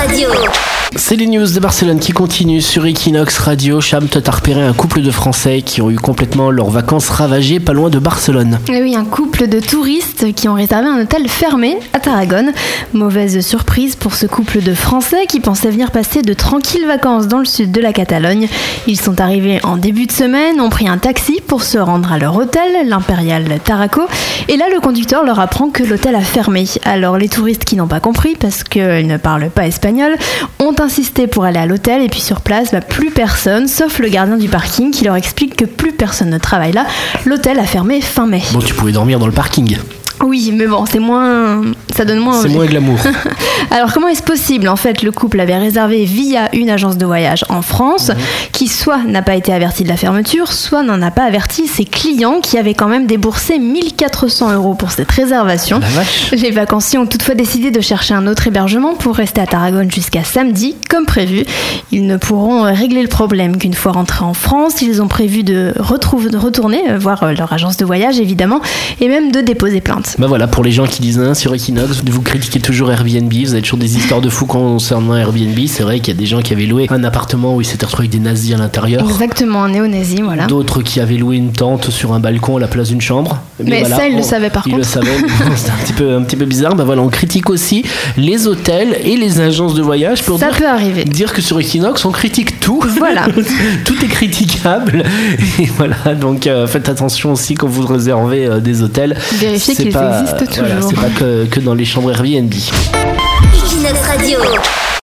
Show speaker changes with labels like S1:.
S1: Radio.
S2: C'est les news de Barcelone qui continuent sur Equinox Radio. Cham, toi t'as repéré un couple de Français qui ont eu complètement leurs vacances ravagées pas loin de Barcelone.
S3: Et oui, un couple de touristes qui ont réservé un hôtel fermé à Tarragone. Mauvaise surprise pour ce couple de Français qui pensaient venir passer de tranquilles vacances dans le sud de la Catalogne. Ils sont arrivés en début de semaine, ont pris un taxi pour se rendre à leur hôtel, l'Impérial Taraco. Et là, le conducteur leur apprend que l'hôtel a fermé. Alors les touristes qui n'ont pas compris parce qu'ils ne parlent pas espagnol ont insisté pour aller à l'hôtel et puis sur place, bah, plus personne, sauf le gardien du parking qui leur explique que plus personne ne travaille là. L'hôtel a fermé fin mai.
S2: Bon, tu pouvais dormir dans le parking.
S3: Oui, mais bon, c'est moins. Ça donne moins.
S2: C'est moins glamour.
S3: Alors, comment est-ce possible En fait, le couple avait réservé via une agence de voyage en France, qui soit n'a pas été averti de la fermeture, soit n'en a pas averti ses clients qui avaient quand même déboursé 1400 euros pour cette réservation.
S2: La vache.
S3: Les vacanciers ont toutefois décidé de chercher un autre hébergement pour rester à Tarragone jusqu'à samedi, comme prévu. Ils ne pourront régler le problème qu'une fois rentrés en France. Ils ont prévu de, retrouver, de retourner voir euh, leur agence de voyage, évidemment, et même de déposer plainte.
S2: Bah voilà, pour les gens qui disent hein, sur Equinox, vous critiquez toujours Airbnb, vous avez toujours des histoires de fous concernant Airbnb. C'est vrai qu'il y a des gens qui avaient loué un appartement où ils s'étaient retrouvés avec des nazis à l'intérieur.
S3: Exactement, un néo-nazi, voilà.
S2: D'autres qui avaient loué une tente sur un balcon à la place d'une chambre.
S3: Mais ça, ils le savaient par
S2: ils
S3: contre.
S2: le savaient, c'est un petit, peu, un petit peu bizarre. Bah voilà, on critique aussi les hôtels et les agences de voyage pour
S3: Ça
S2: dire,
S3: peut arriver.
S2: dire que sur Equinox, on critique tout.
S3: Voilà.
S2: tout est critiquable. Et voilà, donc euh, faites attention aussi quand vous réservez euh, des hôtels.
S3: Vérifiez qu'ils
S2: pas-
S3: existent
S2: voilà,
S3: toujours.
S2: c'est pas que, que dans les chambres Airbnb.
S1: Equinox Radio.